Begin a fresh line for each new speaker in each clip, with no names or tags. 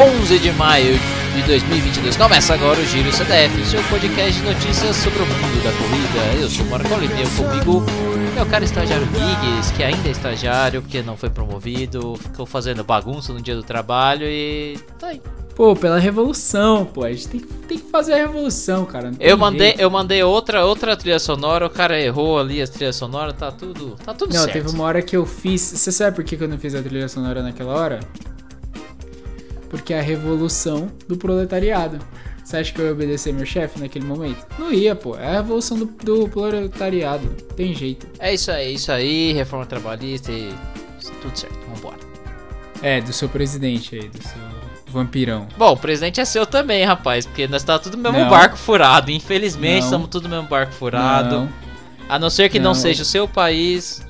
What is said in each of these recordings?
11 de maio de 2022. Começa agora o Giro CDF, seu podcast de notícias sobre o mundo da corrida. Eu sou o Marco Lineu, comigo meu cara estagiário Giggs, que ainda é estagiário porque não foi promovido, ficou fazendo bagunça no dia do trabalho e tá aí.
Pô, pela revolução, pô. A gente tem que, tem que fazer a revolução, cara.
Eu mandei, eu mandei outra, outra trilha sonora, o cara errou ali as trilhas sonoras, tá tudo, tá tudo
não,
certo.
teve uma hora que eu fiz. Você sabe por que eu não fiz a trilha sonora naquela hora? Porque é a revolução do proletariado. Você acha que eu ia obedecer meu chefe naquele momento? Não ia, pô. É a revolução do, do proletariado. Tem jeito.
É isso aí, isso aí, reforma trabalhista e tudo certo, vambora.
É, do seu presidente aí, do seu vampirão.
Bom, o presidente é seu também, rapaz, porque nós tá tudo no mesmo
Não.
barco furado. Infelizmente,
Não.
estamos tudo no mesmo barco furado.
Não,
A não ser que não,
Não.
seja o seu país.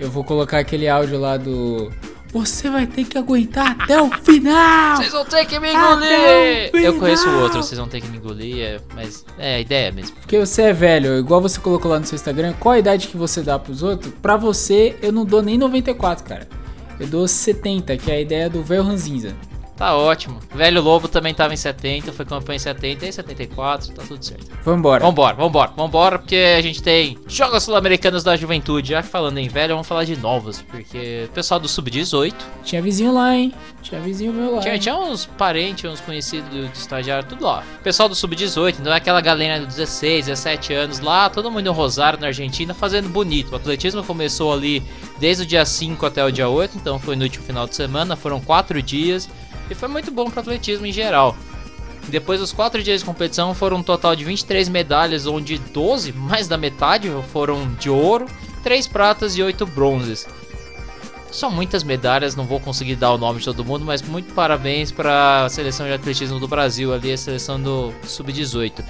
eu vou colocar aquele áudio lá do. Você vai ter que aguentar até o final!
Vocês vão ter que me engolir! Eu conheço o outro, vocês vão ter que me engolir, é, mas é a ideia mesmo.
Porque você é velho, igual você colocou lá no seu Instagram, qual a idade que você dá pros outros? Pra você, eu não dou nem 94, cara. Eu dou 70, que é a ideia do velho ranzinza.
Tá ótimo. Velho Lobo também tava em 70, foi campeão em 70 e 74, tá tudo certo.
Vambora.
Vambora, vambora, vambora, porque a gente tem Jogos Sul-Americanos da Juventude. Já falando em velho, vamos falar de novos, porque o pessoal do Sub-18
Tinha vizinho lá, hein? Tinha vizinho meu lá.
Tinha, tinha uns parentes, uns conhecidos do, do estagiário, tudo lá. Pessoal do Sub-18, então é aquela galera de 16, 17 anos lá, todo mundo em Rosário, na Argentina, fazendo bonito. O atletismo começou ali desde o dia 5 até o dia 8, então foi no último final de semana, foram 4 dias, e foi muito bom para atletismo em geral. Depois dos 4 dias de competição, foram um total de 23 medalhas, onde 12, mais da metade, foram de ouro, 3 pratas e 8 bronzes. São muitas medalhas, não vou conseguir dar o nome de todo mundo, mas muito parabéns para a seleção de atletismo do Brasil, ali a seleção do Sub-18.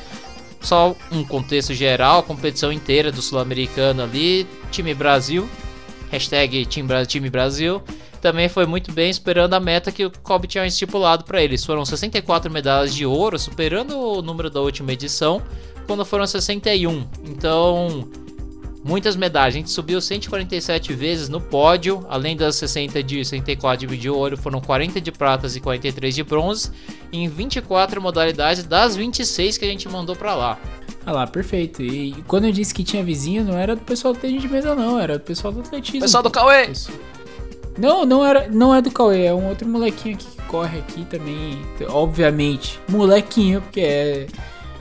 Só um contexto geral, competição inteira do Sul-Americano ali, time Brasil, hashtag time Brasil, também foi muito bem, superando a meta que o COB tinha estipulado para eles. Foram 64 medalhas de ouro, superando o número da última edição, quando foram 61. Então, muitas medalhas. A gente subiu 147 vezes no pódio, além das 60 de 64 de ouro, foram 40 de pratas e 43 de bronze, em 24 modalidades das 26 que a gente mandou pra lá.
Ah lá, perfeito. E quando eu disse que tinha vizinho, não era do pessoal do tênis de mesa, não. Era do pessoal do atletismo.
Pessoal do. Cauê!
Pessoal- Não, não, era, não é do Cauê. É um outro molequinho aqui que corre aqui também. Obviamente. Molequinho, porque é,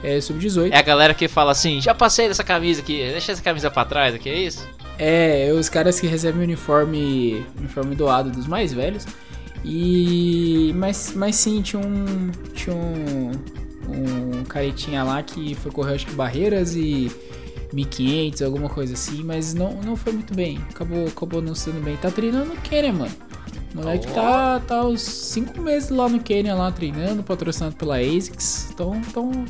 é sub-18.
É a galera que fala assim: já passei dessa camisa aqui, deixa essa camisa pra trás aqui, é isso?
É, os caras que recebem o uniforme, uniforme doado dos mais velhos. E mas, mas sim, tinha um tinha um, um caretinha lá que foi correr acho que barreiras e 1500, alguma coisa assim, mas não, não foi muito bem. Acabou acabou não sendo bem. Tá treinando no Quênia, mano. O moleque tá tá uns 5 meses lá no Quênia lá treinando, patrocinado pela ASICS. Então, então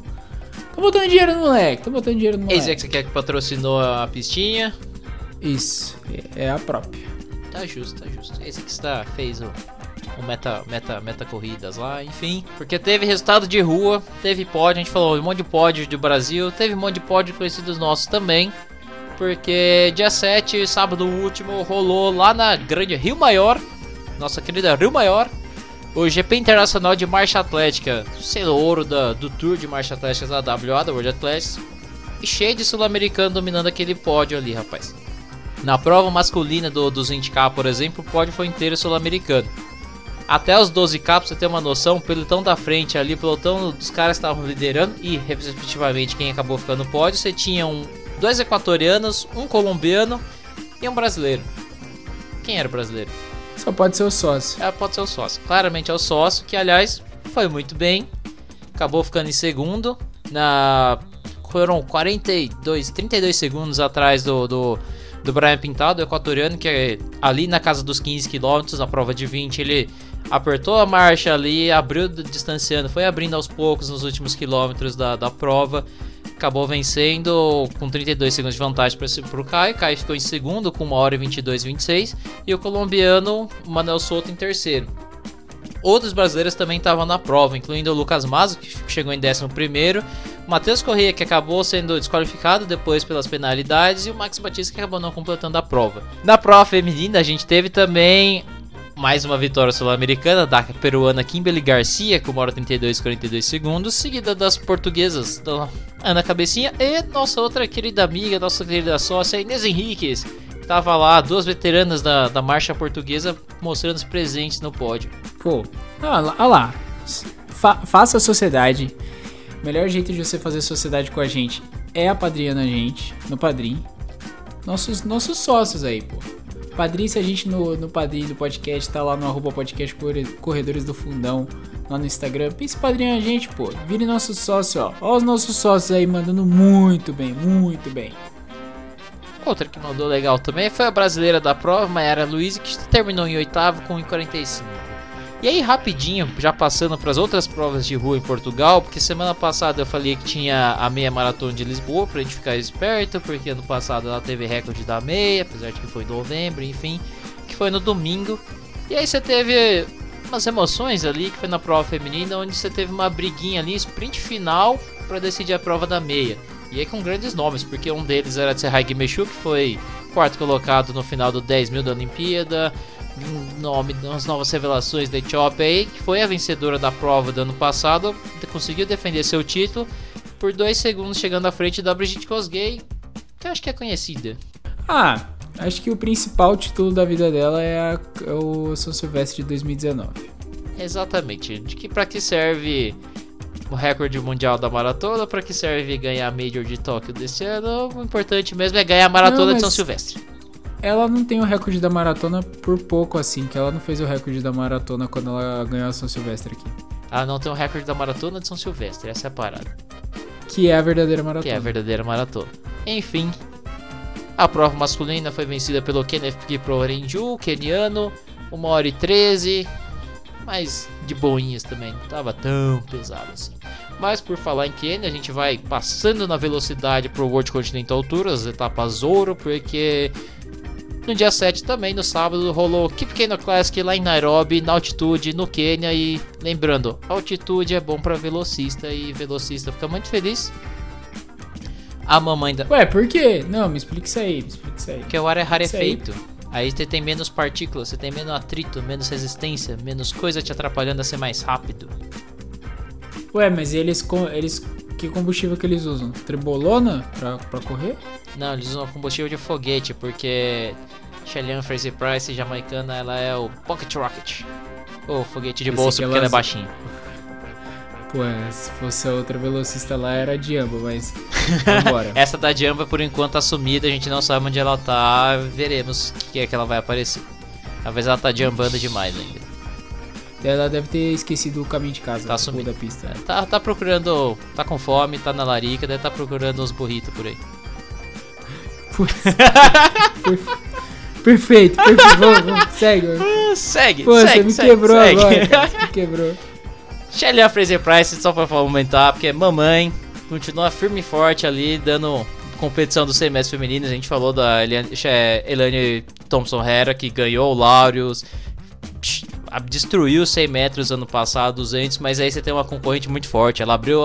Tô botando dinheiro no moleque, tô botando dinheiro no moleque.
É que quer que patrocinou a pistinha.
Isso, é- é a própria.
Tá justo, tá justo. Que está, fez o, o meta, meta, meta corridas lá, enfim. Porque teve resultado de rua, teve pódio, a gente falou um monte de pódio do Brasil, teve um monte de pódio conhecidos nossos também. Porque dia 7, sábado último, rolou lá na grande Rio Maior, nossa querida Rio Maior, o GP Internacional de Marcha Atlética, selo ouro da, do Tour de Marcha Atlética da WA, da World Athletics. E cheio de sul-americano dominando aquele pódio ali, rapaz. Na prova masculina do, dos 20k, por exemplo, o pódio foi inteiro sul-americano. Até os 12k, pra você ter uma noção, o pelotão da frente ali, o pelotão dos caras que estavam liderando e, respectivamente, quem acabou ficando no pódio, você tinha um, dois equatorianos, um colombiano e um brasileiro. Quem era o brasileiro?
Só pode ser o sócio.
É, pode ser o sócio. Claramente é o sócio, que aliás foi muito bem. Acabou ficando em segundo. Na. Foram 42, 32 segundos atrás do, do, do Brian Pintado, equatoriano, que é ali na casa dos 15 km, na prova de 20, ele apertou a marcha ali, abriu distanciando, foi abrindo aos poucos nos últimos quilômetros da, da prova. Acabou vencendo com 32 segundos de vantagem para o Caio. Caio ficou em segundo com 1 hora e 22 26. E o colombiano Manuel Souto em terceiro. Outros brasileiros também estavam na prova, incluindo o Lucas Mazo, que chegou em 11 primeiro, Matheus Corrêa, que acabou sendo desqualificado depois pelas penalidades, e o Max Batista, que acabou não completando a prova. Na prova feminina, a gente teve também mais uma vitória sul-americana da peruana Kimberly Garcia com 1 hora 32 e 42 segundos, seguida das portuguesas da Ana Cabecinha e nossa outra querida amiga, nossa querida sócia Inês Henriquez. Tava lá, duas veteranas da, da marcha portuguesa mostrando os presentes no pódio.
Pô, olha lá, olha lá. Fa faça a sociedade. O melhor jeito de você fazer sociedade com a gente é apadrinhando a gente no Padrim. Nossos, nossos sócios aí, pô. Padrim, se a gente no, no Padrim do podcast, tá lá no arroba podcast Corredores do Fundão, lá no Instagram. Pense padrinho a gente, pô. Vire nosso sócio, ó. Ó os nossos sócios aí mandando muito bem, muito bem.
Outra que mandou legal também foi a brasileira da prova, Mayara Luiz, que terminou em oitavo com 1,45. E aí, rapidinho, já passando para as outras provas de rua em Portugal, porque semana passada eu falei que tinha a meia maratona de Lisboa, pra gente ficar esperto, porque ano passado ela teve recorde da meia, apesar de que foi em novembro, enfim, que foi no domingo. E aí você teve umas emoções ali, que foi na prova feminina, onde você teve uma briguinha ali, sprint final, para decidir a prova da meia. E aí com grandes nomes, porque um deles era Tsehai Gimeshu, que foi quarto colocado no final do 10 mil da Olimpíada nome das novas revelações da Etiópia aí, que foi a vencedora da prova do ano passado, conseguiu defender seu título por dois segundos, chegando à frente da Brigitte Kosgei, que eu acho que é conhecida.
Ah, acho que o principal título da vida dela é, a, é o São Silvestre de 2019.
Exatamente. De que para que serve o recorde mundial da maratona? Para que serve ganhar a Major de Tóquio desse ano? O importante mesmo é ganhar a maratona Não, mas... de São Silvestre
ela não tem o recorde da maratona por pouco, assim, que ela não fez o recorde da maratona quando ela ganhou a São Silvestre aqui.
Ela não tem o recorde da maratona de São Silvestre, essa é a parada.
Que é a verdadeira maratona.
Que é a verdadeira maratona. Enfim, a prova masculina foi vencida pelo Kenneth Kiprorenju, keniano, 1 hora e 13, mas de boinhas também, não tava tão pesado assim. Mas por falar em Kenya, a gente vai passando na velocidade pro World Continental Tour, as etapas ouro, porque no dia 7 também, no sábado, rolou Keep Kenya Classic lá em Nairobi, na altitude, no Quênia. E lembrando, altitude é bom para velocista e velocista fica muito feliz. A mamãe da.
Ué, por quê? Não, me explica isso aí, me explica isso aí.
Porque o ar é rarefeito. Aí. aí você tem menos partículas, você tem menos atrito, menos resistência, menos coisa te atrapalhando a ser mais rápido.
Ué, mas eles, eles que combustível que eles usam? Tribolona pra, pra correr?
Não, eles usam combustível de foguete, porque Shelly Fraser Price, jamaicana, ela é o Pocket Rocket. Ou foguete de bolso, porque ela é baixinha.
Pô, se fosse a outra velocista lá era a Jumbo, mas
vambora. Essa da Jumbo por enquanto tá sumida, a gente não sabe onde ela tá, veremos o que é que ela vai aparecer. Talvez ela tá jambando demais ainda.
Ela deve ter esquecido o caminho de casa.
Tá sumindo.
da pista. É,
tá, tá procurando. Tá com fome, tá na larica, deve tá procurando uns burritos por aí.
perfeito, perfeito. Vamos, vamos, segue.
segue,
Pô,
segue.
Você me
segue,
quebrou
segue.
agora. Cara, você me quebrou.
Shelly Fraser Price, só pra aumentar, porque mamãe continua firme e forte ali, dando competição do semestre feminino. A gente falou da Elaine Thompson Hera, que ganhou o Laureus destruiu 100 metros ano passado, 200, mas aí você tem uma concorrente muito forte. Ela abriu,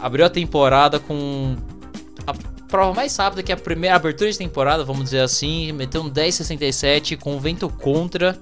abriu a temporada com a prova mais rápida que a primeira abertura de temporada, vamos dizer assim, meteu um 10,67 com vento contra.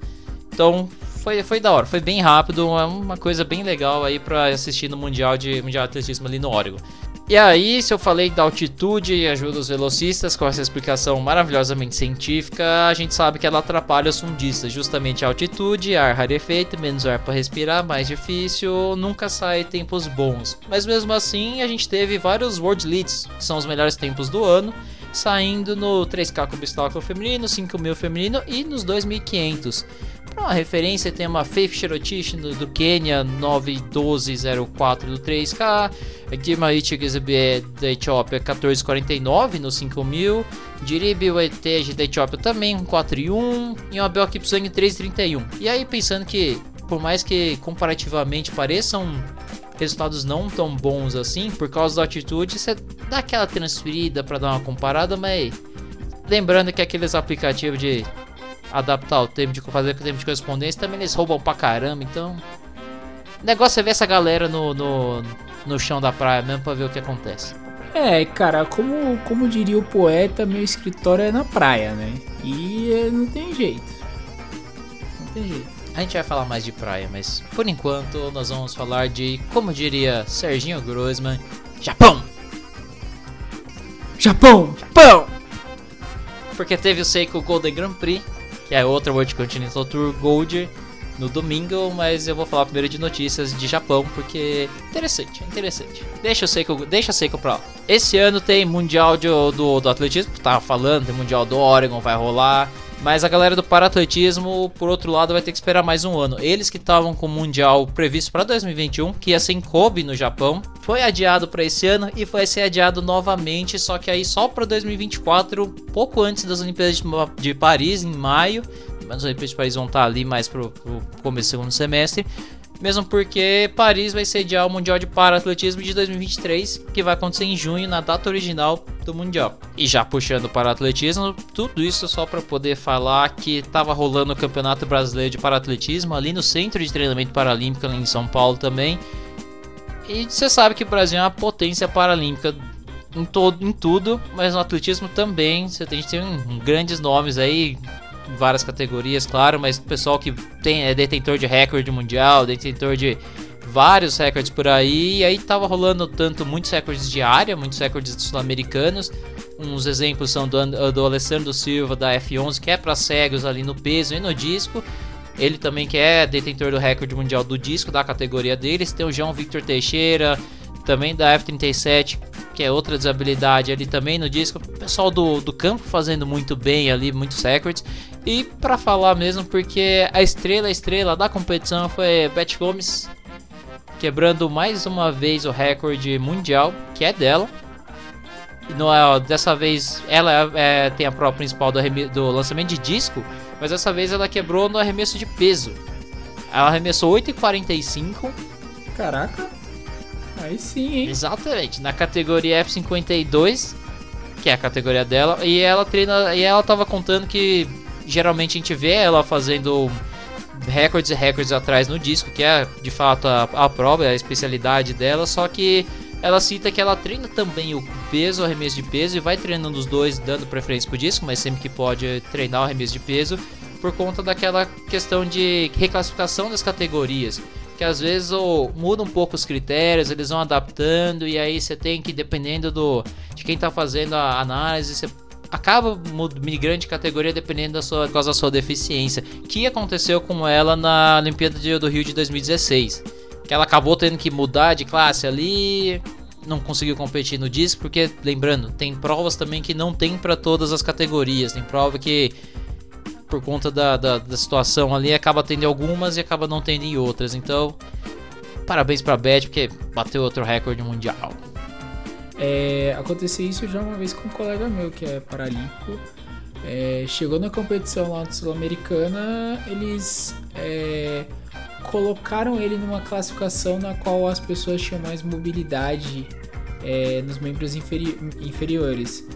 Então foi, foi da hora, foi bem rápido, é uma coisa bem legal aí para assistir no Mundial de Mundial de Atletismo ali no Oregon. E aí, se eu falei da altitude e ajuda os velocistas com essa explicação maravilhosamente científica, a gente sabe que ela atrapalha os fundistas. Justamente a altitude, ar rarefeito, menos ar para respirar, mais difícil, nunca sai tempos bons. Mas mesmo assim, a gente teve vários World Leads, que são os melhores tempos do ano, saindo no 3K com obstáculo feminino, 5000 feminino e nos 2500. Para uma referência, tem uma Faith Cherotich do Quênia 91204 do 3K, Gimait Gizebe da Etiópia 1449 no 5000, Diribi Wetej da Etiópia também 4.1 e uma Bel Kipsang 331. E aí pensando que por mais que comparativamente pareçam resultados não tão bons assim, por causa da altitude, você dá aquela transferida para dar uma comparada, mas lembrando que aqueles aplicativos de adaptar o tempo de fazer o tempo de correspondência, também eles roubam pra caramba, então. O negócio é ver essa galera no, no, no chão da praia mesmo pra ver o que acontece.
É, cara, como, como diria o poeta, meu escritório é na praia, né? E é, não tem jeito. Não tem jeito.
A gente vai falar mais de praia, mas por enquanto nós vamos falar de, como diria Serginho Grossman, Japão!
Japão!
Japão! Porque teve o Seiko Golden Grand Prix, que é outra World Continental Tour Gold, no domingo, mas eu vou falar primeiro de notícias de Japão, porque interessante, interessante. Deixa o Seiko, deixa o Seiko pra lá. Esse ano tem Mundial de, do, do Atletismo, tava falando, tem Mundial do Oregon, vai rolar. Mas a galera do paratletismo, por outro lado, vai ter que esperar mais um ano. Eles que estavam com o Mundial previsto para 2021, que ia ser em Kobe, no Japão, foi adiado para esse ano e vai ser adiado novamente, só que aí só para 2024, pouco antes das Olimpíadas de Paris, em maio. Mas os Olimpíadas de Paris vão estar ali mais pro, pro começo do segundo semestre. Mesmo porque Paris vai sediar o Mundial de Paratletismo de 2023, que vai acontecer em junho, na data original do Mundial. E já puxando para atletismo, tudo isso só para poder falar que estava rolando o Campeonato Brasileiro de Paratletismo ali no Centro de Treinamento Paralímpico, em São Paulo também. E você sabe que o Brasil é uma potência paralímpica em, todo, em tudo, mas no atletismo também. Você tem, tem grandes nomes aí, várias categorias, claro, mas o pessoal que tem, é detentor de recorde mundial, detentor de vários recordes por aí, e aí tava rolando tanto muitos recordes de área, muitos recordes sul-americanos. Uns exemplos são do, do Alessandro Silva da F11, que é para cegos ali no peso e no disco. Ele também que é detentor do recorde mundial do disco da categoria deles. Tem o João Victor Teixeira, também da F37, que é outra desabilidade ali também no disco. O pessoal do, do campo fazendo muito bem ali, muitos recordes. E para falar mesmo, porque a estrela, a estrela da competição foi Beth Gomes, quebrando mais uma vez o recorde mundial, que é dela. No, dessa vez ela é, tem a prova principal do, do lançamento de disco, mas dessa vez ela quebrou no arremesso de peso. Ela arremessou 8,45.
Caraca! Aí sim, hein?
Exatamente, na categoria F52, que é a categoria dela, e ela treina, e ela tava contando que geralmente a gente vê ela fazendo recordes e recordes atrás no disco, que é de fato a, a prova, a especialidade dela, só que ela cita que ela treina também o peso, o arremesso de peso e vai treinando os dois, dando preferência pro disco, mas sempre que pode treinar o arremesso de peso, por conta daquela questão de reclassificação das categorias que às vezes oh, muda um pouco os critérios, eles vão adaptando e aí você tem que dependendo do de quem está fazendo a análise, você acaba migrando de categoria dependendo da sua, causa da sua deficiência, que aconteceu com ela na Olimpíada do Rio de 2016, que ela acabou tendo que mudar de classe ali, não conseguiu competir no disco, porque lembrando, tem provas também que não tem para todas as categorias, tem prova que por conta da, da, da, situação ali, acaba tendo algumas e acaba não tendo em outras. Então, parabéns pra Beth, porque bateu outro recorde mundial.
É, aconteceu isso já uma vez com um colega meu que é paralímpico. É, chegou na competição lá sul-americana, eles é, colocaram ele numa classificação na qual as pessoas tinham mais mobilidade é, nos membros inferi inferiores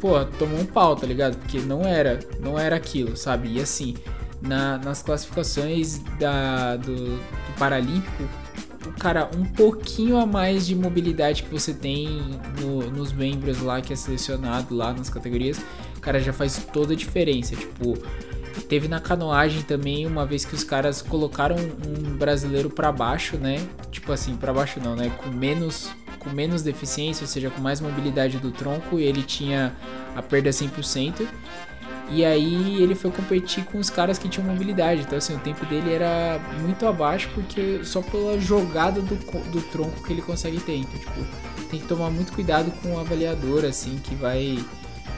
pô, tomou um pau, tá ligado? Porque não era, não era aquilo, sabe? E assim, na, nas classificações da, do, do Paralímpico, cara, um pouquinho a mais de mobilidade que você tem no, nos membros lá que é selecionado lá nas categorias, cara, já faz toda a diferença. Tipo, teve na canoagem também uma vez que os caras colocaram um brasileiro para baixo, né? Tipo assim, para baixo não, né? Com menos com menos deficiência, ou seja, com mais mobilidade do tronco, e ele tinha a perda 100%. E aí ele foi competir com os caras que tinham mobilidade. Então assim, o tempo dele era muito abaixo porque só pela jogada do, do tronco que ele consegue ter. Então, tipo, tem que tomar muito cuidado com o avaliador assim que vai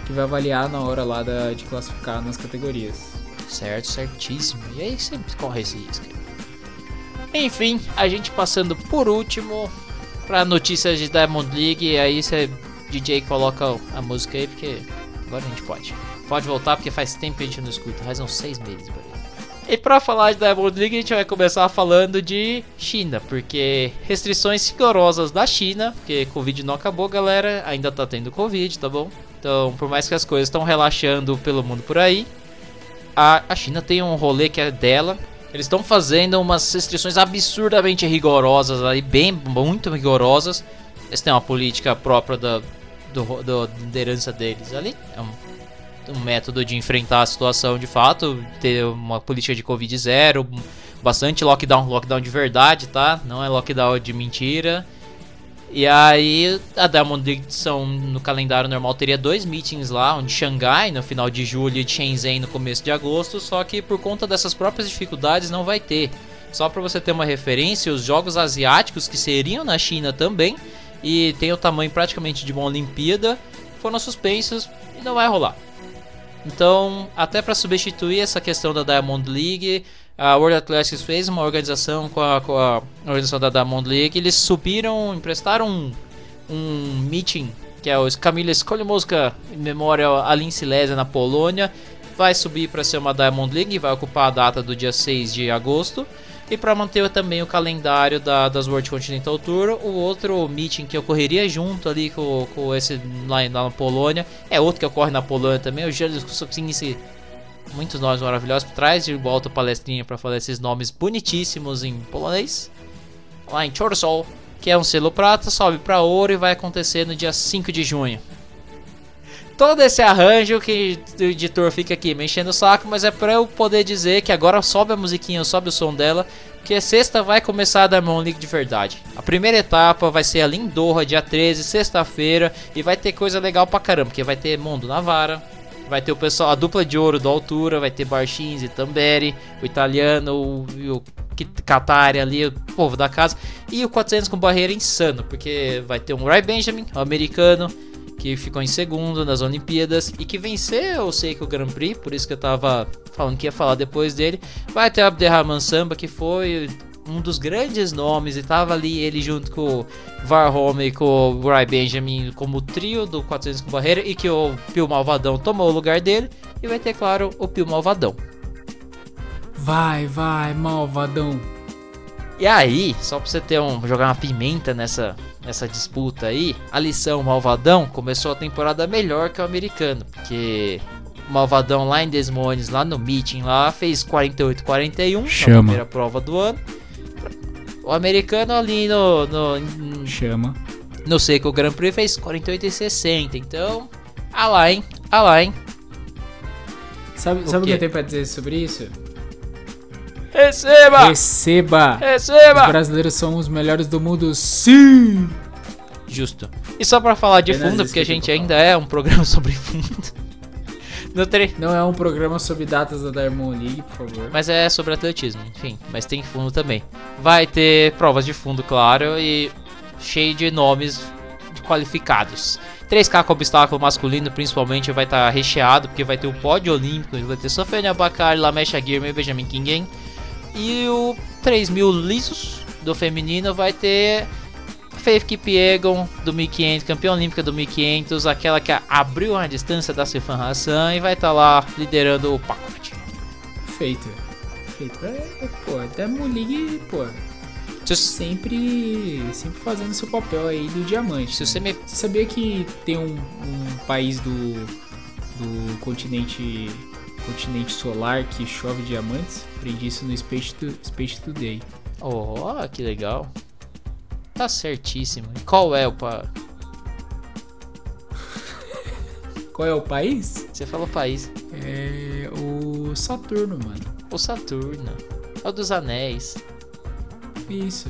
que vai avaliar na hora lá da, de classificar nas categorias.
Certo, certíssimo. E aí sempre corre esse risco. Enfim, a gente passando por último pra notícias de Diamond League. Aí você, DJ, coloca a música aí, porque agora a gente pode. Pode voltar, porque faz tempo que a gente não escuta, faz uns seis meses aí. E pra falar de Diamond League, a gente vai começar falando de China, porque restrições rigorosas da China, porque Covid não acabou, galera, ainda tá tendo Covid, tá bom? Então, por mais que as coisas estão relaxando pelo mundo por aí, a, a China tem um rolê que é dela, eles estão fazendo umas restrições absurdamente rigorosas aí, bem, muito rigorosas. Eles têm uma política própria da, do, do, da liderança deles ali. É um, um método de enfrentar a situação de fato, ter uma política de Covid zero, bastante lockdown, lockdown de verdade, tá? Não é lockdown de mentira. E aí a Diamond League são, no calendário normal teria dois meetings lá, um de Xangai no final de julho e de Shenzhen no começo de agosto, só que por conta dessas próprias dificuldades não vai ter. Só para você ter uma referência, os jogos asiáticos que seriam na China também e tem o tamanho praticamente de uma Olimpíada foram suspensos e não vai rolar. Então, até para substituir essa questão da Diamond League, a World Athletics fez uma organização com a, com a organização da Diamond League. Eles subiram, emprestaram um, um meeting, que é o Camila Escolhe Música em memória a Lin Silesia na Polônia. Vai subir para ser uma Diamond League, vai ocupar a data do dia 6 de agosto. E para manter também o calendário da, das World Continental Tour, o outro meeting que ocorreria junto ali com, com esse lá, lá na Polônia, é outro que ocorre na Polônia também, o Giro esse muitos nomes maravilhosos. Traz de volta palestrinha para falar esses nomes bonitíssimos em polonês. Lá em Chorzol, que é um selo prata, sobe para ouro e vai acontecer no dia 5 de junho todo esse arranjo que o editor fica aqui me enchendo o saco, mas é pra eu poder dizer que agora sobe a musiquinha, sobe o som dela, que sexta vai começar a Diamond League de verdade. A primeira etapa vai ser ali em Doha, dia 13, sexta-feira, e vai ter coisa legal pra caramba, porque vai ter Mundo Navara, vai ter o pessoal, a dupla de ouro da altura, vai ter Barchins e Tamberi, o italiano, o, o Qatari ali, o povo da casa, e o 400 com barreira insano, porque vai ter um Ray Benjamin, o americano, que ficou em segundo nas Olimpíadas e que venceu o Seiko Grand Prix, por isso que eu tava falando que ia falar depois dele. Vai ter o Abderrahman Samba, que foi um dos grandes nomes e tava ali ele junto com o Varhome e com o Ray Benjamin como trio do 400 com barreira e que o Pio Malvadão tomou o lugar dele e vai ter claro o Pio Malvadão.
Vai, vai, Malvadão.
E aí, só pra você ter um jogar uma pimenta nessa nessa disputa aí, a lição Malvadão começou a temporada melhor que o americano, porque o Malvadão lá em Desmones, lá no meeting lá, fez 48-41 na primeira prova do ano. O americano ali no, no
chama.
Não sei que o Grand Prix fez 48 e 60, então, ah lá, hein? Ah lá, hein?
Sabe o, sabe o que eu tenho pra dizer sobre isso?
Receba!
Receba!
Receba!
Os brasileiros são os melhores do mundo, sim!
Justo. E só pra falar de fundo, porque a gente ainda é um programa sobre fundo.
Tre... Não é um programa sobre datas da Diamond League, por favor.
Mas é sobre atletismo, enfim. Mas tem fundo também. Vai ter provas de fundo, claro, e cheio de nomes qualificados. 3K com obstáculo masculino, principalmente, vai estar tá recheado, porque vai ter o pódio olímpico, vai ter Sofia Bakari, Lamesh Aguirre e Benjamin Kingen. E o 3000 lisos do feminino vai ter Faith Kipiegon do 1500, campeã olímpica do 1500, aquela que abriu a distância da Sifan Hassan e vai estar tá lá liderando o pacote.
Feito. Feito. É, é, pô, até League, pô. Sempre, sempre fazendo seu papel aí do diamante. Se né? você, me... você sabia que tem um, um país do, do continente continente solar que chove diamantes. Aprendi isso no Space, to, Space Today.
Oh, que legal. Tá certíssimo. E qual é o pa...
Qual é o país?
Você falou país.
É o Saturno, mano.
O Saturno. É o dos anéis.
Isso.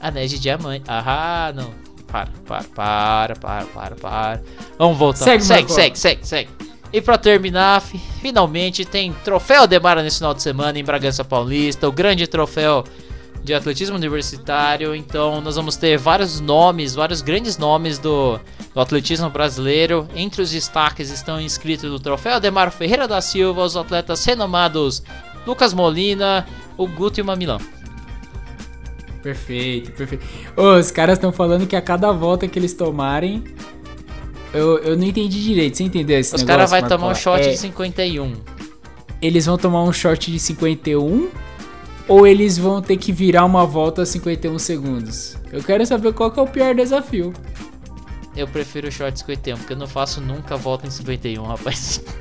Anéis de diamante. Ah, não. Para, para, para, para, para, para. Vamos voltar.
Segue,
segue, segue, segue, segue. E para terminar, finalmente tem troféu Demara nesse final de semana em Bragança Paulista, o grande troféu de atletismo universitário. Então nós vamos ter vários nomes, vários grandes nomes do, do atletismo brasileiro. Entre os destaques estão inscritos no troféu Ademar Ferreira da Silva, os atletas renomados Lucas Molina, o Guto e o Mamilão.
Perfeito, perfeito. os caras estão falando que a cada volta que eles tomarem, eu, eu não entendi direito. Você entendeu esse
Os
caras
vão tomar um shot é, de 51.
Eles vão tomar um shot de 51 ou eles vão ter que virar uma volta a 51 segundos? Eu quero saber qual que é o pior desafio.
Eu prefiro o shot de 51, porque eu não faço nunca volta em 51, rapaz.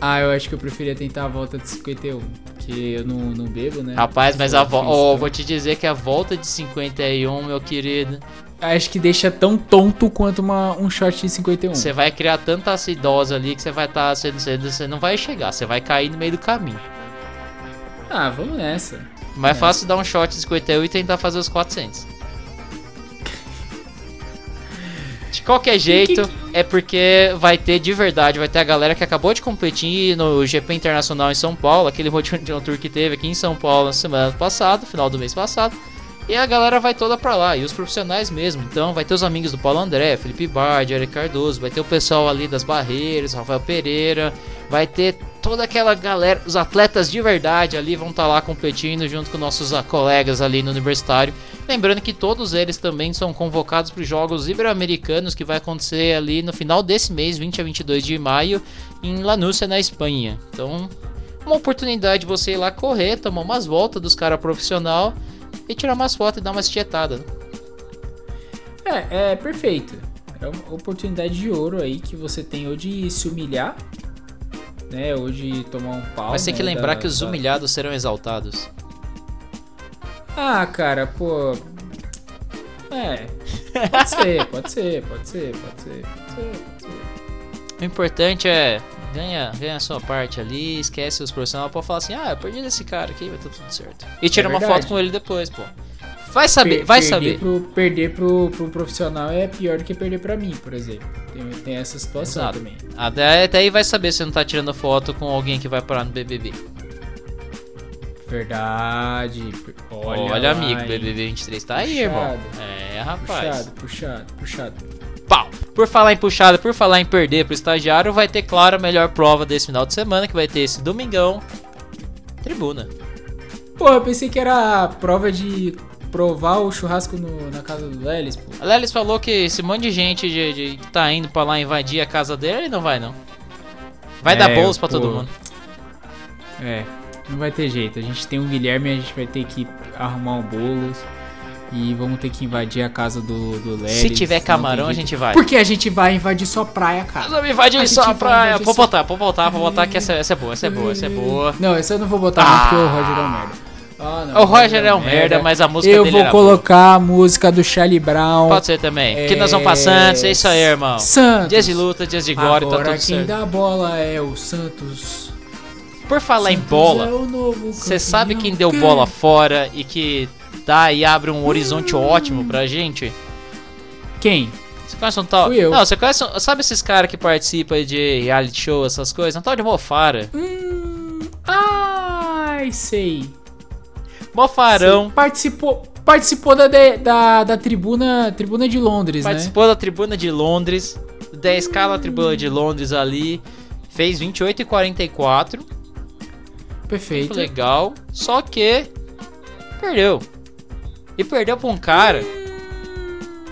Ah, eu acho que eu preferia tentar a volta de 51. Porque eu não, não bebo, né?
Rapaz, mas a volta. Oh, vou te dizer que a volta de 51, meu querido.
Acho que deixa tão tonto quanto uma, um shot de 51.
Você vai criar tanta acidose ali que você vai estar. Tá, você, você não vai chegar, você vai cair no meio do caminho.
Ah, vamos nessa.
Mais é fácil dar um shot de 51 e tentar fazer os 400. De qualquer jeito, é porque vai ter de verdade, vai ter a galera que acabou de competir no GP Internacional em São Paulo, aquele Motivation Tour que teve aqui em São Paulo na semana passada, final do mês passado. E a galera vai toda pra lá, e os profissionais mesmo. Então vai ter os amigos do Paulo André, Felipe Bard, Eric Cardoso, vai ter o pessoal ali das Barreiras, Rafael Pereira, vai ter toda aquela galera, os atletas de verdade ali vão estar tá lá competindo junto com nossos colegas ali no universitário. Lembrando que todos eles também são convocados para os Jogos Ibero-Americanos que vai acontecer ali no final desse mês, 20 a 22 de maio, em Lanúcia, na Espanha. Então, uma oportunidade de você ir lá correr, tomar umas voltas dos caras profissional e tirar umas fotos e dar umas tietadas. Né?
É, é perfeito. É uma oportunidade de ouro aí que você tem ou de se humilhar né? Hoje tomar um pau.
Mas tem que
né,
lembrar
da,
que os
da...
humilhados serão exaltados.
Ah, cara, pô. É. Pode ser, pode ser, pode ser, pode ser, pode ser, pode ser.
O importante é ganha, ganha a sua parte ali, esquece os profissionais, pode falar assim, ah, eu perdi desse cara aqui, vai tá tudo certo. E tira é uma foto com ele depois, pô. Vai saber, per vai
perder
saber.
Pro, perder pro, pro profissional é pior do que perder pra mim, por exemplo. Tem, tem essa situação Exato. também.
Até, até aí vai saber se não tá tirando foto com alguém que vai parar no BBB.
Verdade. Olha,
Olha amigo, BBB 23 tá puxado. aí, irmão. É, rapaz.
Puxado, puxado, puxado.
Pau. Por falar em puxado, por falar em perder pro estagiário, vai ter, claro, a melhor prova desse final de semana, que vai ter esse domingão. Tribuna.
Pô, eu pensei que era prova de provar o churrasco no, na casa do Lelis, pô.
A Lelis falou que esse monte de gente de, de, que tá indo pra lá invadir a casa dele, ele não vai não. Vai é, dar bolos pra pô. todo mundo.
É, não vai ter jeito. A gente tem o Guilherme, a gente vai ter que arrumar um bolos. E vamos ter que invadir a casa do, do Lelis.
Se tiver camarão, a gente vai.
Porque a gente vai invadir sua praia, cara.
Nós vamos invadir sua praia. Vou botar, vou botar, vou botar que essa, essa é boa, essa é boa, essa é boa.
Não, essa eu não vou botar, ah. não, porque o Roger é um merda.
Ah, não, o Roger é um merda, merda, mas a música
Eu
dele
vou colocar boa. a música do Charlie Brown.
Pode ser também. É... Que nós vamos pra Santos, é isso aí, irmão.
Santos.
Dias de luta, dias de glória,
Agora
tá tudo
quem
certo.
dá bola é o Santos.
Por falar
Santos
em bola,
é
você é sabe quem deu bola fora e que dá e abre um horizonte hum. ótimo pra gente?
Quem?
Você conhece um tal?
Fui eu.
Não, você conhece. Sabe esses caras que participam de reality show, essas coisas? Um tal de Mofara.
Hum. Ai, sei.
Mofarão.
participou, participou da, da, da tribuna, tribuna de Londres,
participou
né?
da tribuna de Londres. 10 escala tribuna de Londres ali. Fez 28 e 44.
Perfeito.
Muito legal. Só que perdeu. E perdeu pra um cara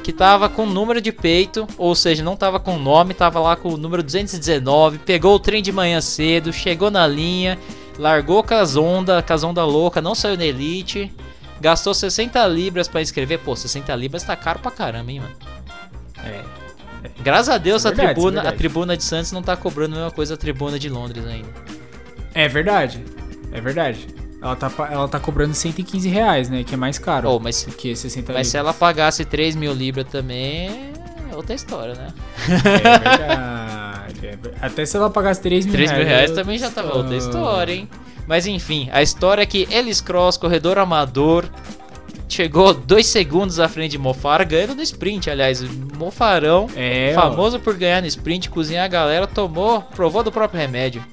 que tava com número de peito, ou seja, não tava com nome, tava lá com o número 219, pegou o trem de manhã cedo, chegou na linha largou com as ondas, com as ondas loucas, não saiu na Elite, gastou 60 libras para inscrever. Pô, 60 libras tá caro pra caramba, hein, mano.
É.
Graças a Deus é verdade, a tribuna, é a tribuna de Santos não tá cobrando a mesma coisa a tribuna de Londres ainda.
É verdade. É verdade. Ela tá, ela tá cobrando 115 reais, né? Que é mais caro
oh, mas,
do que 60
Mas se ela pagasse 3 mil libras também, é outra história, né?
É verdade. É, até se ela pagasse 3 mil
3
reais.
mil reais também já tava outra história, hein? Mas enfim, a história é que Elis Cross, corredor amador, chegou dois segundos à frente de Mofara, ganhando no sprint, aliás. Mofarão,
é,
famoso ó. por ganhar no sprint, cozinhar a galera, tomou, provou do próprio remédio.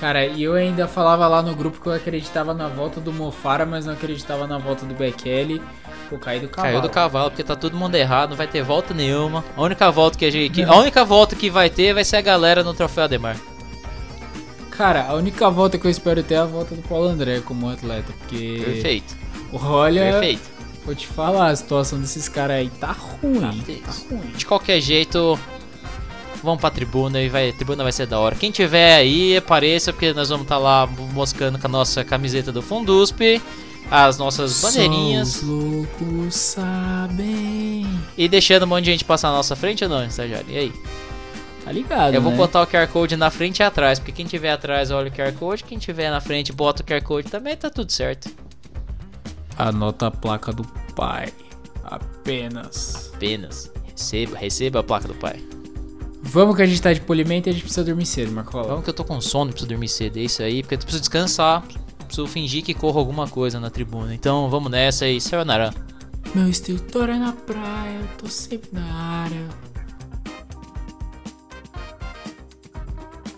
Cara, e eu ainda falava lá no grupo que eu acreditava na volta do Mofara, mas não acreditava na volta do Bekele. Pô, caiu do cavalo.
Caiu do cavalo, porque tá todo mundo errado, não vai ter volta nenhuma. A única volta que a gente. Que, a única volta que vai ter vai ser a galera no troféu Ademar.
Cara, a única volta que eu espero ter é a volta do Paulo André como atleta, porque.
Perfeito.
Olha.
Perfeito.
Vou te falar, a situação desses caras aí tá ruim. Tá, tá ruim.
De qualquer jeito, vamos pra tribuna e vai, a tribuna vai ser da hora. Quem tiver aí, apareça, porque nós vamos estar tá lá moscando com a nossa camiseta do Fundusp as nossas bandeirinhas.
Só os loucos sabem.
E deixando um monte de gente passar na nossa frente ou não, estagiário? E aí?
Tá ligado,
Eu vou
né?
botar o QR Code na frente e atrás, porque quem tiver atrás olha o QR Code, quem tiver na frente bota o QR Code também, tá tudo certo.
Anota a placa do pai. Apenas.
Apenas. Receba, receba a placa do pai.
Vamos que a gente tá de polimento e a gente precisa dormir cedo, Marcola.
Vamos que eu tô com sono, preciso dormir cedo, é isso aí, porque eu preciso descansar. Preciso fingir que corro alguma coisa na tribuna. Então vamos nessa aí, sayonara.
Meu extintor é na praia, eu tô sempre na área.